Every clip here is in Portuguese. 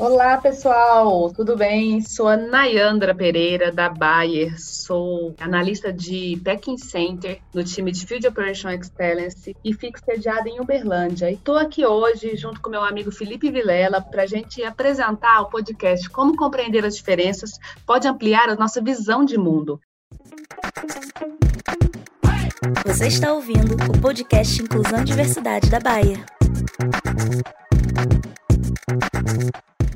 Olá, pessoal, tudo bem? Sou a Nayandra Pereira, da Bayer, sou analista de Packing Center no time de Field Operation Excellence e fico sediada em Uberlândia. E estou aqui hoje, junto com meu amigo Felipe Vilela, para a gente apresentar o podcast Como Compreender as Diferenças Pode Ampliar a Nossa Visão de Mundo. Você está ouvindo o podcast Inclusão e Diversidade da Bayer.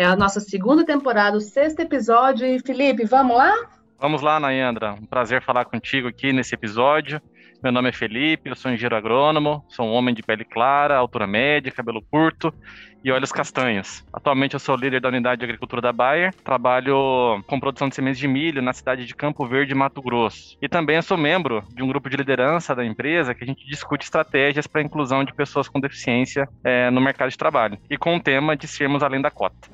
É a nossa segunda temporada, o sexto episódio. E Felipe, vamos lá? Vamos lá, Nayandra. Um prazer falar contigo aqui nesse episódio. Meu nome é Felipe, eu sou engenheiro agrônomo, sou um homem de pele clara, altura média, cabelo curto e olhos castanhos. Atualmente eu sou líder da unidade de agricultura da Bayer, trabalho com produção de sementes de milho na cidade de Campo Verde, Mato Grosso. E também sou membro de um grupo de liderança da empresa que a gente discute estratégias para a inclusão de pessoas com deficiência é, no mercado de trabalho e com o tema de sermos além da cota.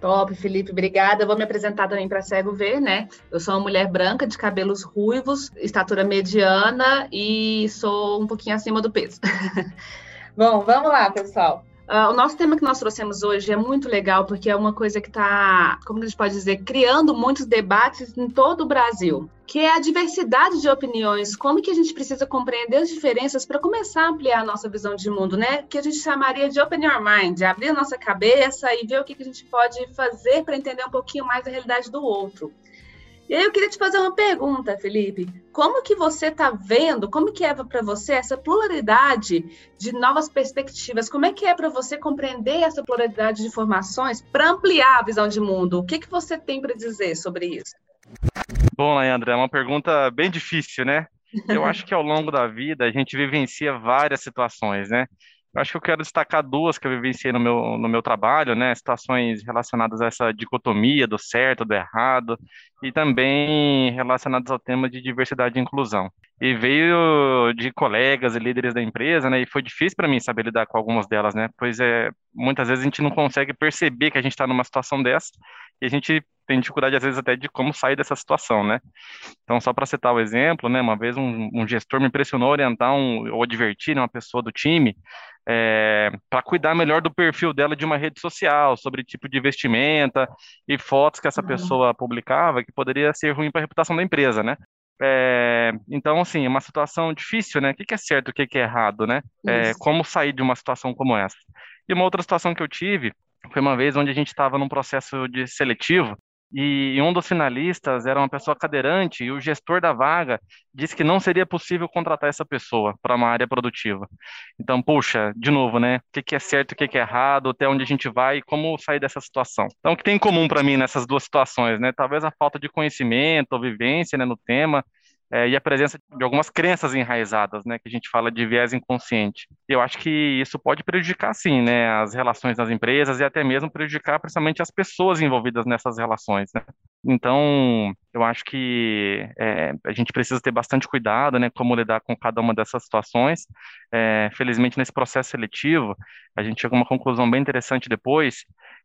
Top, Felipe, obrigada. Eu vou me apresentar também para cego ver, né? Eu sou uma mulher branca de cabelos ruivos, estatura mediana e sou um pouquinho acima do peso. Bom, vamos lá, pessoal. Uh, o nosso tema que nós trouxemos hoje é muito legal porque é uma coisa que está, como a gente pode dizer, criando muitos debates em todo o Brasil, que é a diversidade de opiniões, como que a gente precisa compreender as diferenças para começar a ampliar a nossa visão de mundo, né? Que a gente chamaria de open your mind, abrir a nossa cabeça e ver o que, que a gente pode fazer para entender um pouquinho mais a realidade do outro. E aí eu queria te fazer uma pergunta, Felipe. Como que você está vendo, como que é para você essa pluralidade de novas perspectivas? Como é que é para você compreender essa pluralidade de informações para ampliar a visão de mundo? O que, que você tem para dizer sobre isso? Bom, Leandro, é uma pergunta bem difícil, né? Eu acho que ao longo da vida a gente vivencia várias situações, né? Acho que eu quero destacar duas que eu vivenciei no meu, no meu trabalho, né? Situações relacionadas a essa dicotomia do certo, do errado, e também relacionadas ao tema de diversidade e inclusão. E veio de colegas e líderes da empresa, né? E foi difícil para mim saber lidar com algumas delas, né? Pois é, muitas vezes a gente não consegue perceber que a gente está numa situação dessa, e a gente tem dificuldade, às vezes, até de como sair dessa situação, né? Então, só para citar o exemplo, né? Uma vez um, um gestor me impressionou a orientar um, ou advertir né, uma pessoa do time é, para cuidar melhor do perfil dela de uma rede social, sobre tipo de vestimenta e fotos que essa uhum. pessoa publicava, que poderia ser ruim para a reputação da empresa, né? É, então, assim, é uma situação difícil, né? O que é certo, o que é errado, né? É, como sair de uma situação como essa? E uma outra situação que eu tive foi uma vez onde a gente estava num processo de seletivo e um dos finalistas era uma pessoa cadeirante e o gestor da vaga disse que não seria possível contratar essa pessoa para uma área produtiva. Então, puxa, de novo, né? O que é certo, o que é errado, até onde a gente vai e como sair dessa situação. Então, o que tem em comum para mim nessas duas situações, né? Talvez a falta de conhecimento ou vivência né, no tema, é, e a presença de algumas crenças enraizadas, né, que a gente fala de viés inconsciente. Eu acho que isso pode prejudicar, sim, né, as relações das empresas e até mesmo prejudicar principalmente as pessoas envolvidas nessas relações, né. Então, eu acho que é, a gente precisa ter bastante cuidado, né, como lidar com cada uma dessas situações. É, felizmente, nesse processo seletivo, a gente chegou a uma conclusão bem interessante depois,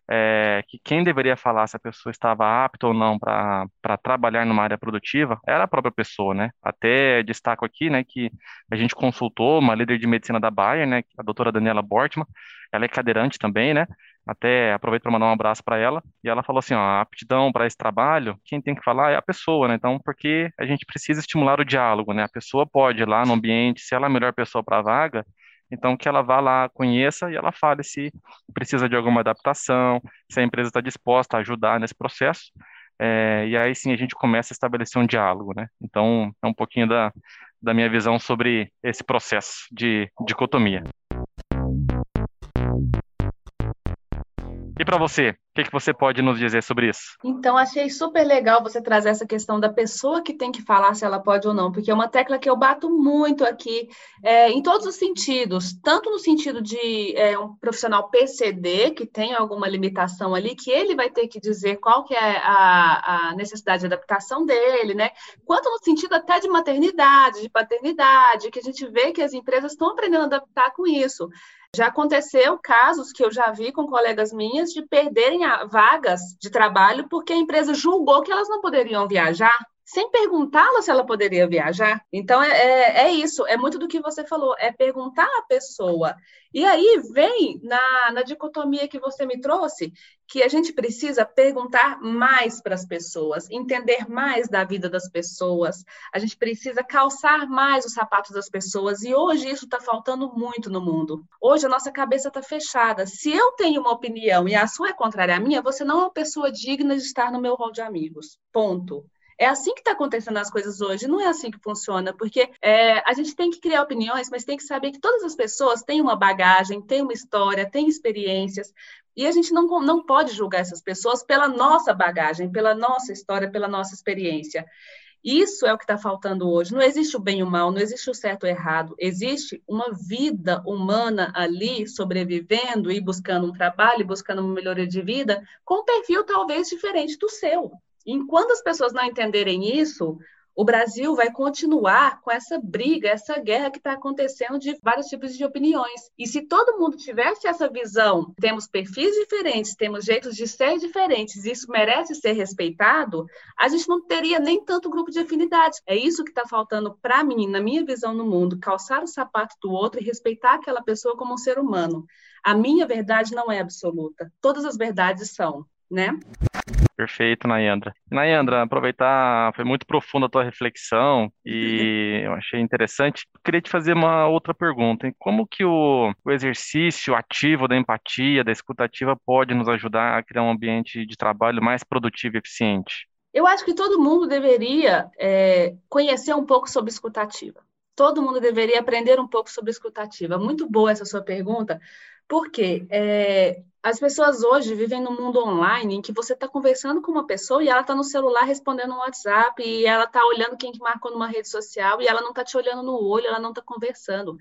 é, que quem deveria falar se a pessoa estava apta ou não para trabalhar numa área produtiva era a própria pessoa, né? Até destaco aqui, né, que a gente consultou uma líder de medicina da Bayer, né, a doutora Daniela Bortman, ela é cadeirante também, né? Até aproveito para mandar um abraço para ela. E ela falou assim: ó, a aptidão para esse trabalho, quem tem que falar é a pessoa, né? Então, porque a gente precisa estimular o diálogo, né? A pessoa pode ir lá no ambiente, se ela é a melhor pessoa para a vaga, então, que ela vá lá, conheça e ela fale se precisa de alguma adaptação, se a empresa está disposta a ajudar nesse processo. É, e aí sim a gente começa a estabelecer um diálogo, né? Então, é um pouquinho da, da minha visão sobre esse processo de dicotomia. E para você, o que, que você pode nos dizer sobre isso? Então, achei super legal você trazer essa questão da pessoa que tem que falar se ela pode ou não, porque é uma tecla que eu bato muito aqui, é, em todos os sentidos, tanto no sentido de é, um profissional PCD, que tem alguma limitação ali, que ele vai ter que dizer qual que é a, a necessidade de adaptação dele, né? Quanto no sentido até de maternidade, de paternidade, que a gente vê que as empresas estão aprendendo a adaptar com isso. Já aconteceu casos que eu já vi com colegas minhas de perderem vagas de trabalho porque a empresa julgou que elas não poderiam viajar sem perguntá-la se ela poderia viajar. Então, é, é, é, isso, é muito do que você falou, é perguntar à pessoa. E aí vem na, na dicotomia que você me trouxe, que a gente precisa perguntar mais para as pessoas, entender mais da vida das pessoas, a gente precisa calçar mais os sapatos das pessoas, e hoje isso está faltando muito no mundo. Hoje a nossa cabeça está fechada. Se eu tenho uma opinião e a sua é contrária à minha, você não é uma pessoa digna de estar no meu rol de amigos. Ponto. É assim que está acontecendo as coisas hoje, não é assim que funciona, porque é, a gente tem que criar opiniões, mas tem que saber que todas as pessoas têm uma bagagem, têm uma história, têm experiências, e a gente não, não pode julgar essas pessoas pela nossa bagagem, pela nossa história, pela nossa experiência. Isso é o que está faltando hoje. Não existe o bem e o mal, não existe o certo e o errado. Existe uma vida humana ali sobrevivendo e buscando um trabalho, buscando uma melhoria de vida, com um perfil talvez diferente do seu. Enquanto as pessoas não entenderem isso, o Brasil vai continuar com essa briga, essa guerra que está acontecendo de vários tipos de opiniões. E se todo mundo tivesse essa visão, temos perfis diferentes, temos jeitos de ser diferentes, isso merece ser respeitado, a gente não teria nem tanto grupo de afinidade. É isso que está faltando para mim, na minha visão no mundo, calçar o sapato do outro e respeitar aquela pessoa como um ser humano. A minha verdade não é absoluta. Todas as verdades são, né? Perfeito, Nayandra. Nayandra, aproveitar, foi muito profunda a tua reflexão e eu achei interessante. Queria te fazer uma outra pergunta. Como que o, o exercício ativo da empatia, da escutativa pode nos ajudar a criar um ambiente de trabalho mais produtivo e eficiente? Eu acho que todo mundo deveria é, conhecer um pouco sobre escutativa. Todo mundo deveria aprender um pouco sobre escutativa. Muito boa essa sua pergunta, porque é, as pessoas hoje vivem num mundo online em que você está conversando com uma pessoa e ela está no celular respondendo no WhatsApp e ela está olhando quem que marcou numa rede social e ela não está te olhando no olho, ela não está conversando.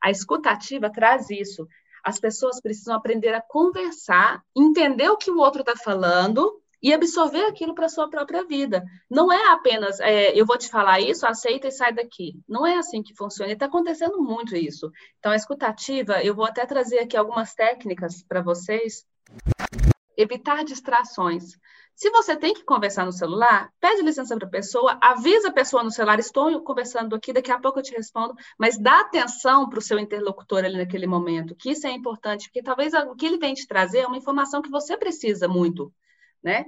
A escutativa traz isso. As pessoas precisam aprender a conversar, entender o que o outro está falando e absorver aquilo para a sua própria vida. Não é apenas, é, eu vou te falar isso, aceita e sai daqui. Não é assim que funciona. Está acontecendo muito isso. Então, a escutativa, eu vou até trazer aqui algumas técnicas para vocês. Evitar distrações. Se você tem que conversar no celular, pede licença para a pessoa, avisa a pessoa no celular, estou conversando aqui, daqui a pouco eu te respondo, mas dá atenção para o seu interlocutor ali naquele momento, que isso é importante, porque talvez o que ele vem te trazer é uma informação que você precisa muito né?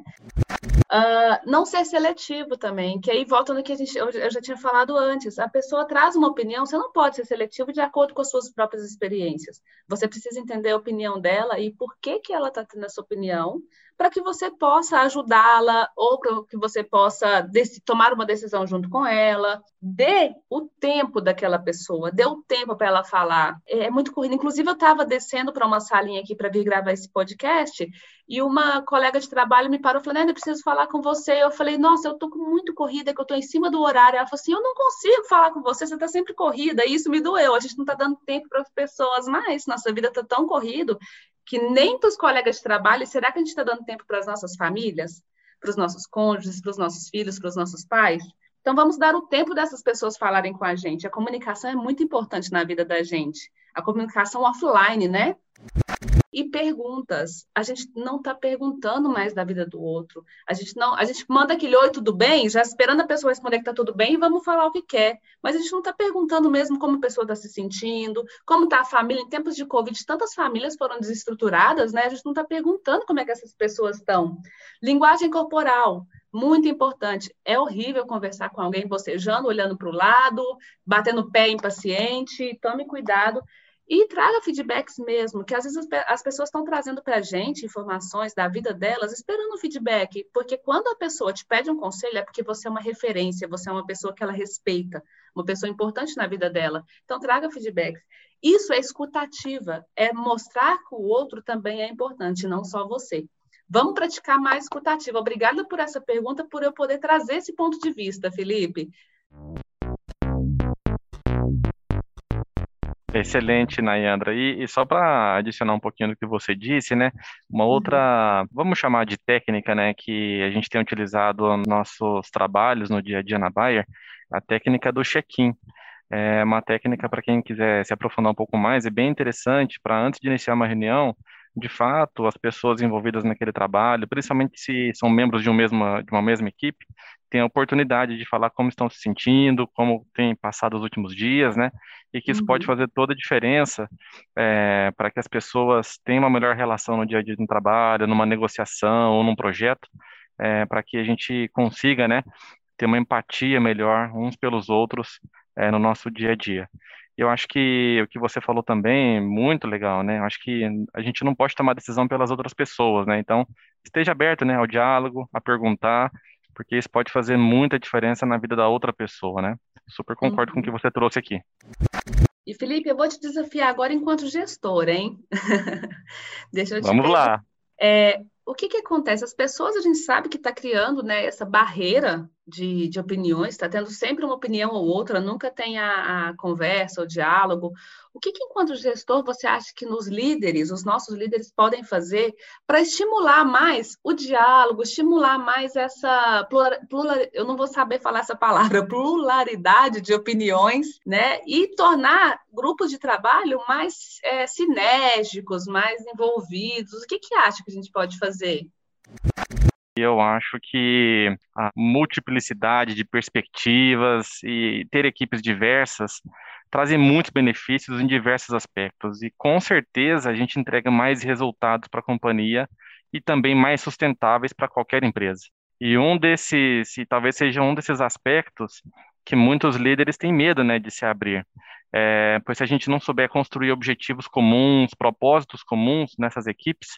Uh, não ser seletivo também, que aí volta no que a gente, eu, já tinha falado antes. A pessoa traz uma opinião, você não pode ser seletivo de acordo com as suas próprias experiências. Você precisa entender a opinião dela e por que, que ela está tendo essa opinião, para que você possa ajudá-la ou para que você possa tomar uma decisão junto com ela. Dê o tempo daquela pessoa, dê o tempo para ela falar. É, é muito corrido. Inclusive, eu estava descendo para uma salinha aqui para vir gravar esse podcast e uma colega de trabalho me parou e falou: eu preciso falar com você. Eu falei: Nossa, eu estou muito corrida, que eu estou em cima do horário. Ela falou assim: Eu não consigo falar com você, você está sempre corrida. E isso me doeu. A gente não está dando tempo para as pessoas mais. Nossa vida está tão corrido que nem para os colegas de trabalho, será que a gente está dando tempo para as nossas famílias, para os nossos cônjuges, para os nossos filhos, para os nossos pais? Então, vamos dar o tempo dessas pessoas falarem com a gente. A comunicação é muito importante na vida da gente. A comunicação offline, né? E perguntas. A gente não está perguntando mais da vida do outro. A gente não, a gente manda aquele oi, tudo bem, já esperando a pessoa responder que está tudo bem e vamos falar o que quer. Mas a gente não está perguntando mesmo como a pessoa está se sentindo, como está a família. Em tempos de Covid, tantas famílias foram desestruturadas, né? A gente não está perguntando como é que essas pessoas estão. Linguagem corporal. Muito importante. É horrível conversar com alguém bocejando, olhando para o lado, batendo pé impaciente. Tome cuidado e traga feedbacks mesmo, que às vezes as pessoas estão trazendo para a gente informações da vida delas esperando feedback, porque quando a pessoa te pede um conselho é porque você é uma referência, você é uma pessoa que ela respeita, uma pessoa importante na vida dela. Então, traga feedbacks. Isso é escutativa, é mostrar que o outro também é importante, não só você. Vamos praticar mais escutativa. Obrigada por essa pergunta, por eu poder trazer esse ponto de vista, Felipe. Excelente, Nayandra. E, e só para adicionar um pouquinho do que você disse, né? Uma outra, vamos chamar de técnica, né, que a gente tem utilizado nos nossos trabalhos no dia a dia na Bayer, a técnica do check-in. É uma técnica para quem quiser se aprofundar um pouco mais, é bem interessante para antes de iniciar uma reunião, de fato, as pessoas envolvidas naquele trabalho, principalmente se são membros de, um mesma, de uma mesma equipe, têm a oportunidade de falar como estão se sentindo, como têm passado os últimos dias, né? E que isso uhum. pode fazer toda a diferença é, para que as pessoas tenham uma melhor relação no dia a dia no trabalho, numa negociação ou num projeto, é, para que a gente consiga, né, ter uma empatia melhor uns pelos outros é, no nosso dia a dia. Eu acho que o que você falou também é muito legal, né? Eu acho que a gente não pode tomar decisão pelas outras pessoas, né? Então, esteja aberto, né, ao diálogo, a perguntar, porque isso pode fazer muita diferença na vida da outra pessoa, né? Super concordo uhum. com o que uhum. você trouxe aqui. E Felipe, eu vou te desafiar agora enquanto gestor, hein? Deixa eu te Vamos lá. É, o que, que acontece? As pessoas, a gente sabe que está criando né, essa barreira de, de opiniões, está tendo sempre uma opinião ou outra, nunca tem a, a conversa, o diálogo. O que, que, enquanto gestor, você acha que nos líderes, os nossos líderes podem fazer para estimular mais o diálogo, estimular mais essa plural, plural, eu não vou saber falar essa palavra, pluralidade de opiniões, né? E tornar grupos de trabalho mais é, sinérgicos, mais envolvidos. O que, que acha que a gente pode fazer? Eu acho que a multiplicidade de perspectivas e ter equipes diversas trazem muitos benefícios em diversos aspectos e com certeza a gente entrega mais resultados para a companhia e também mais sustentáveis para qualquer empresa. E um desses, e talvez seja um desses aspectos que muitos líderes têm medo, né, de se abrir. É, pois se a gente não souber construir objetivos comuns, propósitos comuns nessas equipes,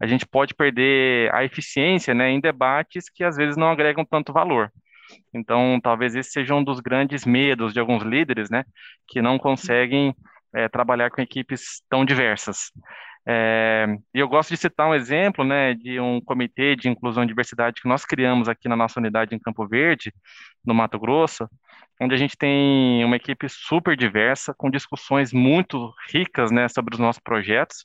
a gente pode perder a eficiência, né, em debates que às vezes não agregam tanto valor. Então, talvez esse seja um dos grandes medos de alguns líderes, né, que não conseguem é, trabalhar com equipes tão diversas. É, e eu gosto de citar um exemplo, né, de um comitê de inclusão e diversidade que nós criamos aqui na nossa unidade em Campo Verde, no Mato Grosso, onde a gente tem uma equipe super diversa, com discussões muito ricas, né, sobre os nossos projetos.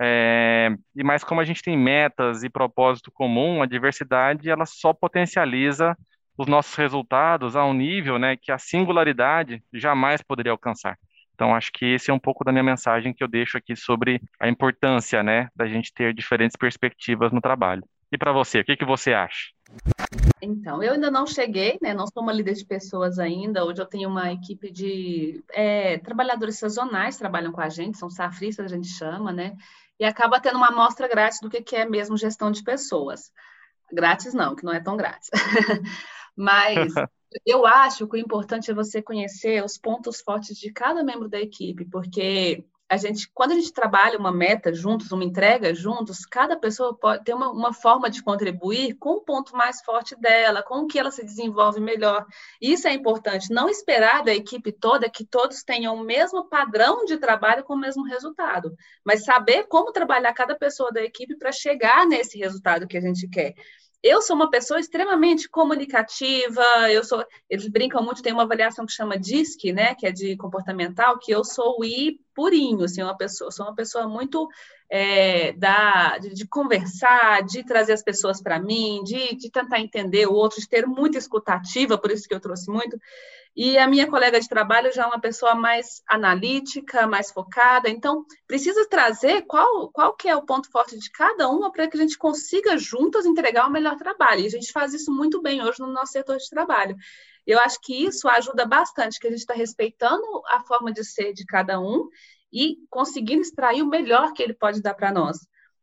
É, e mais como a gente tem metas e propósito comum, a diversidade ela só potencializa os nossos resultados a um nível né, que a singularidade jamais poderia alcançar. Então, acho que esse é um pouco da minha mensagem que eu deixo aqui sobre a importância né, da gente ter diferentes perspectivas no trabalho. E para você, o que, que você acha? Então, eu ainda não cheguei, né? Não sou uma líder de pessoas ainda. Hoje eu tenho uma equipe de é, trabalhadores sazonais que trabalham com a gente, são safristas, a gente chama, né? E acaba tendo uma amostra grátis do que, que é mesmo gestão de pessoas. Grátis não, que não é tão grátis. Mas eu acho que o importante é você conhecer os pontos fortes de cada membro da equipe, porque a gente, quando a gente trabalha uma meta juntos, uma entrega juntos, cada pessoa pode ter uma, uma forma de contribuir com o ponto mais forte dela, com o que ela se desenvolve melhor. Isso é importante, não esperar da equipe toda que todos tenham o mesmo padrão de trabalho com o mesmo resultado, mas saber como trabalhar cada pessoa da equipe para chegar nesse resultado que a gente quer eu sou uma pessoa extremamente comunicativa, eu sou, eles brincam muito, tem uma avaliação que chama DISC, né, que é de comportamental, que eu sou o I purinho, assim, uma pessoa, sou uma pessoa muito é, da, de, de, conversar, de trazer as pessoas para mim, de, de tentar entender o outro, de ter muita escutativa, por isso que eu trouxe muito. E a minha colega de trabalho já é uma pessoa mais analítica, mais focada. Então, precisa trazer qual, qual que é o ponto forte de cada uma para que a gente consiga juntas entregar o melhor trabalho. E a gente faz isso muito bem hoje no nosso setor de trabalho. Eu acho que isso ajuda bastante, que a gente está respeitando a forma de ser de cada um e conseguindo extrair o melhor que ele pode dar para nós.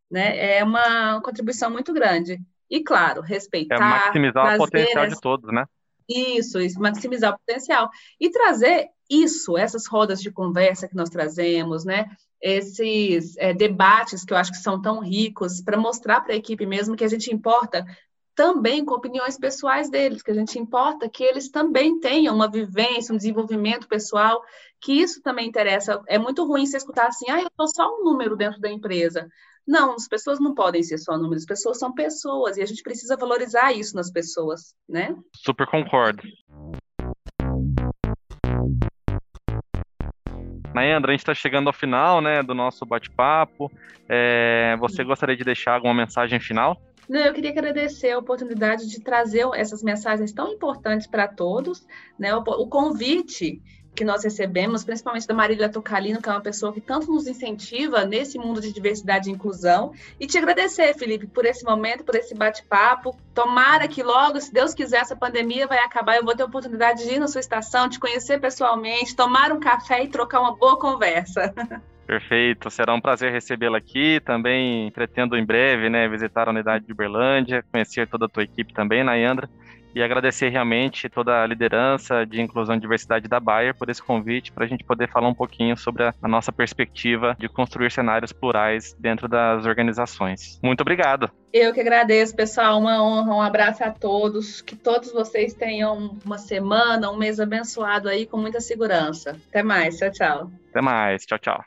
Né? É uma contribuição muito grande. E, claro, respeitar. É maximizar o potencial de todos, né? Isso, isso, maximizar o potencial. E trazer isso, essas rodas de conversa que nós trazemos, né? Esses é, debates que eu acho que são tão ricos, para mostrar para a equipe mesmo que a gente importa também com opiniões pessoais deles, que a gente importa que eles também tenham uma vivência, um desenvolvimento pessoal, que isso também interessa. É muito ruim você escutar assim, ah, eu sou só um número dentro da empresa. Não, as pessoas não podem ser só números, as pessoas são pessoas e a gente precisa valorizar isso nas pessoas, né? Super concordo. Nayandra, a gente está chegando ao final né, do nosso bate-papo. É, você gostaria de deixar alguma mensagem final? Não, eu queria agradecer a oportunidade de trazer essas mensagens tão importantes para todos, né? O, o convite que nós recebemos, principalmente da Marília Tocalino, que é uma pessoa que tanto nos incentiva nesse mundo de diversidade e inclusão. E te agradecer, Felipe, por esse momento, por esse bate-papo. Tomara que logo, se Deus quiser, essa pandemia vai acabar. Eu vou ter a oportunidade de ir na sua estação, te conhecer pessoalmente, tomar um café e trocar uma boa conversa. Perfeito, será um prazer recebê-la aqui. Também pretendo em breve né, visitar a unidade de Uberlândia, conhecer toda a tua equipe também, Nayandra e agradecer realmente toda a liderança de inclusão e diversidade da Bayer por esse convite, para a gente poder falar um pouquinho sobre a, a, nossa perspectiva de construir cenários plurais dentro das organizações. Muito obrigado. Eu que agradeço, pessoal. Uma honra, um abraço a todos. Que todos vocês tenham uma semana, um mês abençoado aí com muita segurança. Até mais. Tchau, tchau. Até mais. Tchau, tchau.